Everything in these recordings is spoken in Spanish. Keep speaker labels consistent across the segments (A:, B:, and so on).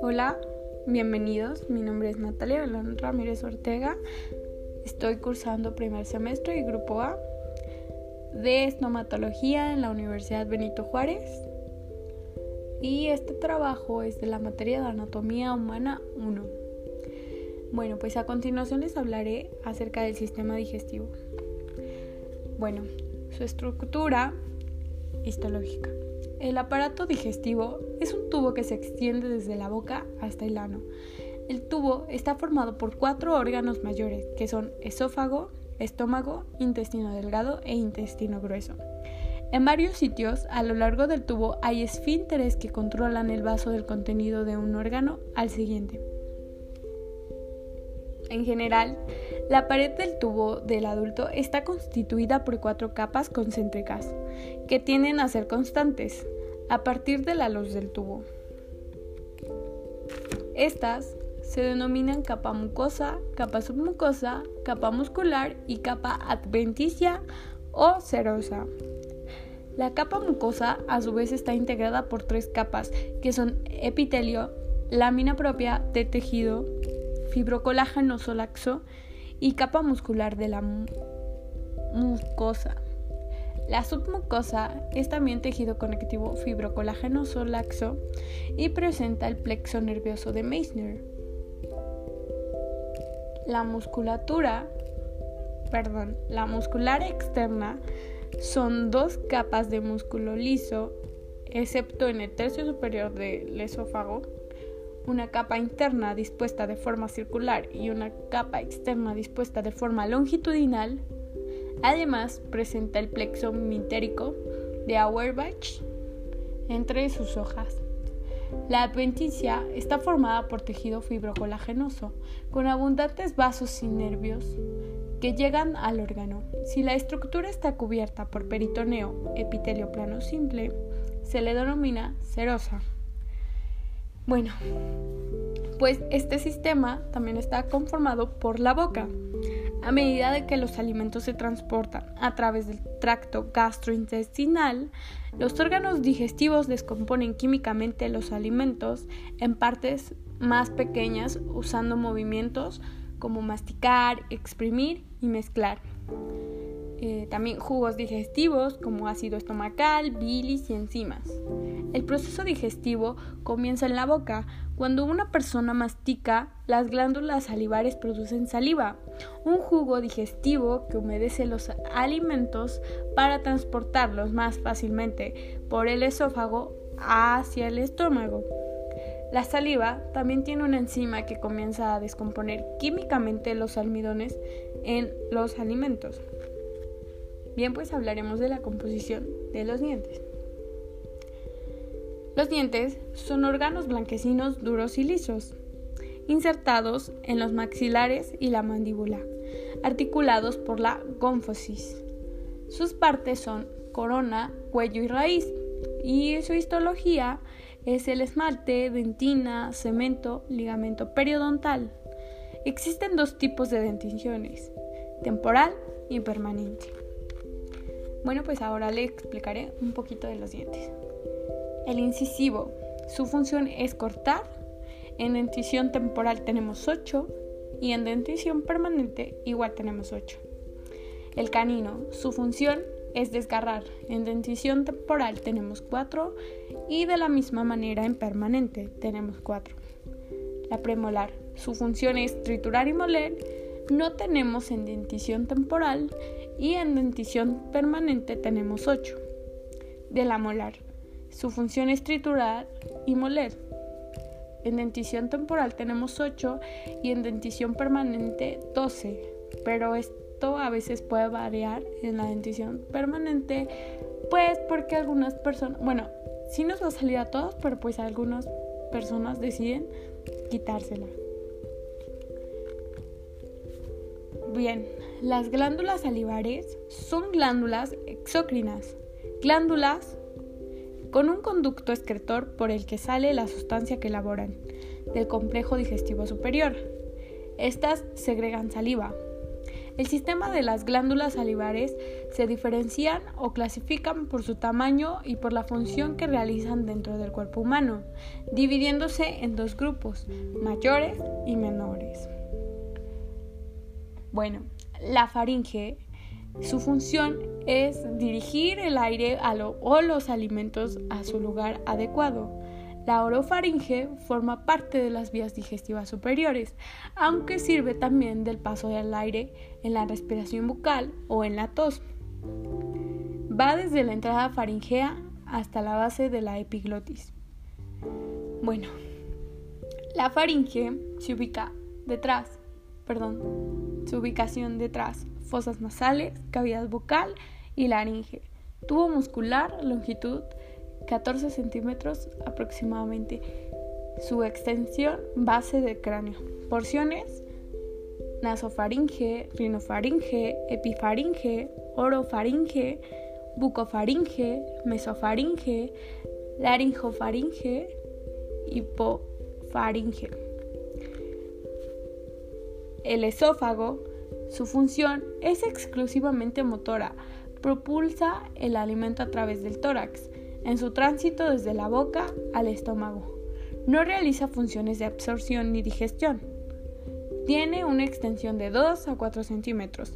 A: Hola, bienvenidos. Mi nombre es Natalia Belón Ramírez Ortega. Estoy cursando primer semestre y grupo A de estomatología en la Universidad Benito Juárez. Y este trabajo es de la materia de anatomía humana 1. Bueno, pues a continuación les hablaré acerca del sistema digestivo. Bueno, su estructura histológica. El aparato digestivo es un tubo que se extiende desde la boca hasta el ano. El tubo está formado por cuatro órganos mayores, que son esófago, estómago, intestino delgado e intestino grueso. En varios sitios a lo largo del tubo hay esfínteres que controlan el vaso del contenido de un órgano al siguiente. En general, la pared del tubo del adulto está constituida por cuatro capas concéntricas, que tienden a ser constantes a partir de la luz del tubo. Estas se denominan capa mucosa, capa submucosa, capa muscular y capa adventicia o serosa. La capa mucosa a su vez está integrada por tres capas, que son epitelio, lámina propia de tejido, fibrocolágeno solaxo y capa muscular de la mucosa. La submucosa es también tejido conectivo fibrocolágenoso laxo y presenta el plexo nervioso de Meissner. La musculatura, perdón, la muscular externa son dos capas de músculo liso, excepto en el tercio superior del esófago, una capa interna dispuesta de forma circular y una capa externa dispuesta de forma longitudinal Además, presenta el plexo mitérico de Auerbach entre sus hojas. La adventicia está formada por tejido fibrocolagenoso, con abundantes vasos y nervios que llegan al órgano. Si la estructura está cubierta por peritoneo, epitelio plano simple, se le denomina serosa. Bueno, pues este sistema también está conformado por la boca. A medida de que los alimentos se transportan a través del tracto gastrointestinal, los órganos digestivos descomponen químicamente los alimentos en partes más pequeñas usando movimientos como masticar, exprimir y mezclar. Eh, también jugos digestivos como ácido estomacal, bilis y enzimas. El proceso digestivo comienza en la boca. Cuando una persona mastica, las glándulas salivares producen saliva, un jugo digestivo que humedece los alimentos para transportarlos más fácilmente por el esófago hacia el estómago. La saliva también tiene una enzima que comienza a descomponer químicamente los almidones en los alimentos. Bien, pues hablaremos de la composición de los dientes. Los dientes son órganos blanquecinos duros y lisos, insertados en los maxilares y la mandíbula, articulados por la gónfosis. Sus partes son corona, cuello y raíz, y su histología es el esmalte, dentina, cemento, ligamento periodontal. Existen dos tipos de denticiones, temporal y permanente. Bueno, pues ahora le explicaré un poquito de los dientes. El incisivo, su función es cortar. En dentición temporal tenemos 8 y en dentición permanente igual tenemos 8. El canino, su función es desgarrar. En dentición temporal tenemos 4 y de la misma manera en permanente tenemos 4. La premolar, su función es triturar y moler. No tenemos en dentición temporal y en dentición permanente tenemos 8. De la molar, su función es triturar y moler. En dentición temporal tenemos 8 y en dentición permanente 12, pero esto a veces puede variar en la dentición permanente, pues porque algunas personas, bueno, sí nos va a salir a todos, pero pues algunas personas deciden quitársela. Bien, las glándulas salivares son glándulas exócrinas, glándulas con un conducto excretor por el que sale la sustancia que elaboran del complejo digestivo superior. Estas segregan saliva. El sistema de las glándulas salivares se diferencian o clasifican por su tamaño y por la función que realizan dentro del cuerpo humano, dividiéndose en dos grupos, mayores y menores. Bueno, la faringe, su función es dirigir el aire o los alimentos a su lugar adecuado. La orofaringe forma parte de las vías digestivas superiores, aunque sirve también del paso del aire en la respiración bucal o en la tos. Va desde la entrada faringea hasta la base de la epiglotis. Bueno, la faringe se ubica detrás, perdón, su ubicación detrás, fosas nasales, cavidad bucal y laringe. Tubo muscular, longitud 14 centímetros aproximadamente. Su extensión, base del cráneo. Porciones, nasofaringe, rinofaringe, epifaringe, orofaringe, bucofaringe, mesofaringe, laringofaringe, hipofaringe. El esófago, su función es exclusivamente motora, propulsa el alimento a través del tórax en su tránsito desde la boca al estómago. No realiza funciones de absorción ni digestión. Tiene una extensión de 2 a 4 centímetros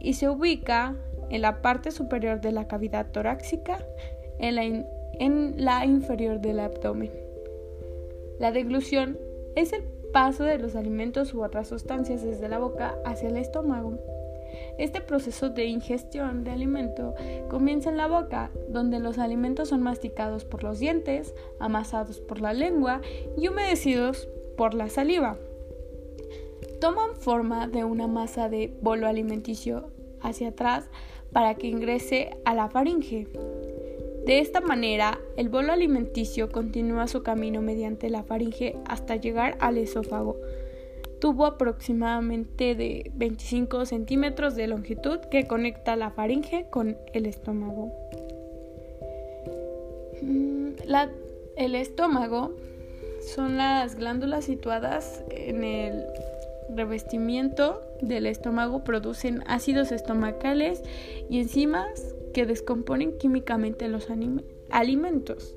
A: y se ubica en la parte superior de la cavidad torácica, en la, en la inferior del abdomen. La deglución es el paso de los alimentos u otras sustancias desde la boca hacia el estómago. Este proceso de ingestión de alimento comienza en la boca, donde los alimentos son masticados por los dientes, amasados por la lengua y humedecidos por la saliva. Toman forma de una masa de bolo alimenticio hacia atrás para que ingrese a la faringe. De esta manera, el bolo alimenticio continúa su camino mediante la faringe hasta llegar al esófago, tubo aproximadamente de 25 centímetros de longitud que conecta la faringe con el estómago. Mm, el estómago son las glándulas situadas en el revestimiento del estómago, producen ácidos estomacales y enzimas que descomponen químicamente los alimentos.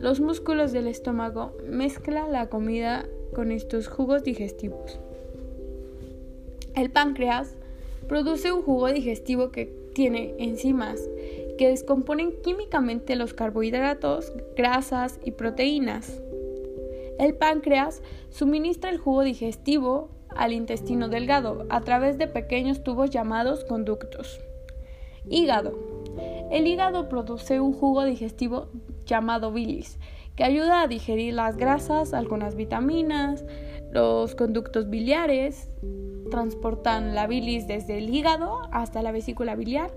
A: Los músculos del estómago mezclan la comida con estos jugos digestivos. El páncreas produce un jugo digestivo que tiene enzimas que descomponen químicamente los carbohidratos, grasas y proteínas. El páncreas suministra el jugo digestivo al intestino delgado a través de pequeños tubos llamados conductos. Hígado. El hígado produce un jugo digestivo llamado bilis, que ayuda a digerir las grasas, algunas vitaminas, los conductos biliares, transportan la bilis desde el hígado hasta la vesícula biliar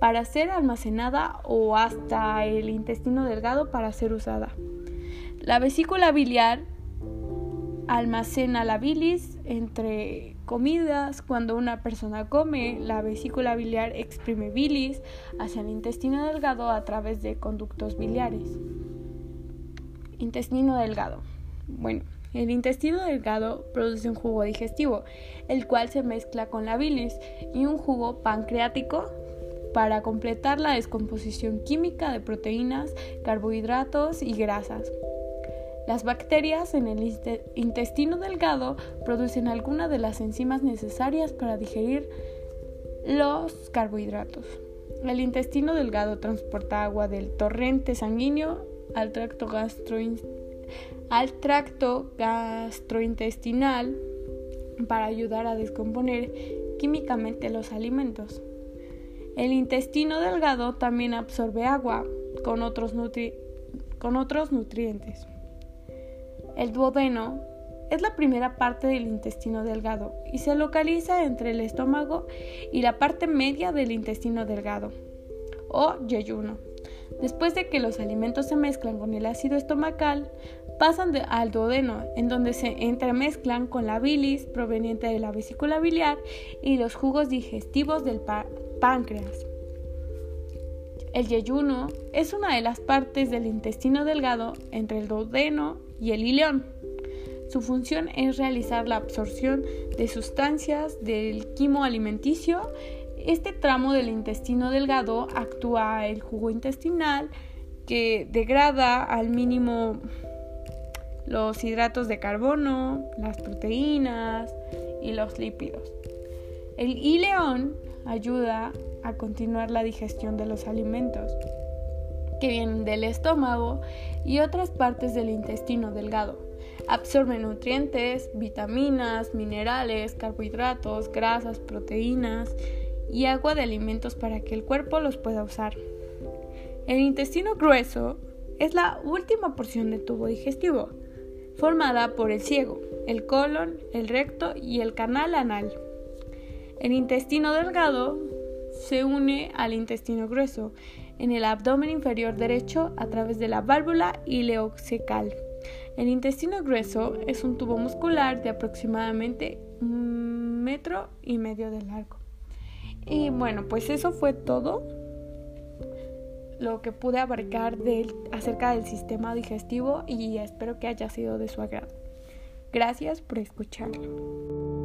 A: para ser almacenada o hasta el intestino delgado para ser usada. La vesícula biliar almacena la bilis entre comidas. Cuando una persona come, la vesícula biliar exprime bilis hacia el intestino delgado a través de conductos biliares. Intestino delgado. Bueno, el intestino delgado produce un jugo digestivo, el cual se mezcla con la bilis y un jugo pancreático para completar la descomposición química de proteínas, carbohidratos y grasas. Las bacterias en el intestino delgado producen algunas de las enzimas necesarias para digerir los carbohidratos. El intestino delgado transporta agua del torrente sanguíneo al tracto, tracto gastrointestinal para ayudar a descomponer químicamente los alimentos. El intestino delgado también absorbe agua con otros, con otros nutrientes. El duodeno es la primera parte del intestino delgado y se localiza entre el estómago y la parte media del intestino delgado o yeyuno. Después de que los alimentos se mezclan con el ácido estomacal, pasan al duodeno, en donde se entremezclan con la bilis proveniente de la vesícula biliar y los jugos digestivos del páncreas. El yeyuno es una de las partes del intestino delgado entre el duodeno y el ileón. Su función es realizar la absorción de sustancias del quimo alimenticio. Este tramo del intestino delgado actúa el jugo intestinal que degrada al mínimo los hidratos de carbono, las proteínas y los lípidos. El ileón ayuda a continuar la digestión de los alimentos que vienen del estómago y otras partes del intestino delgado. Absorbe nutrientes, vitaminas, minerales, carbohidratos, grasas, proteínas y agua de alimentos para que el cuerpo los pueda usar. El intestino grueso es la última porción del tubo digestivo, formada por el ciego, el colon, el recto y el canal anal. El intestino delgado se une al intestino grueso en el abdomen inferior derecho a través de la válvula ileocecal. El intestino grueso es un tubo muscular de aproximadamente un metro y medio de largo. Y bueno, pues eso fue todo lo que pude abarcar acerca del sistema digestivo y espero que haya sido de su agrado. Gracias por escucharlo.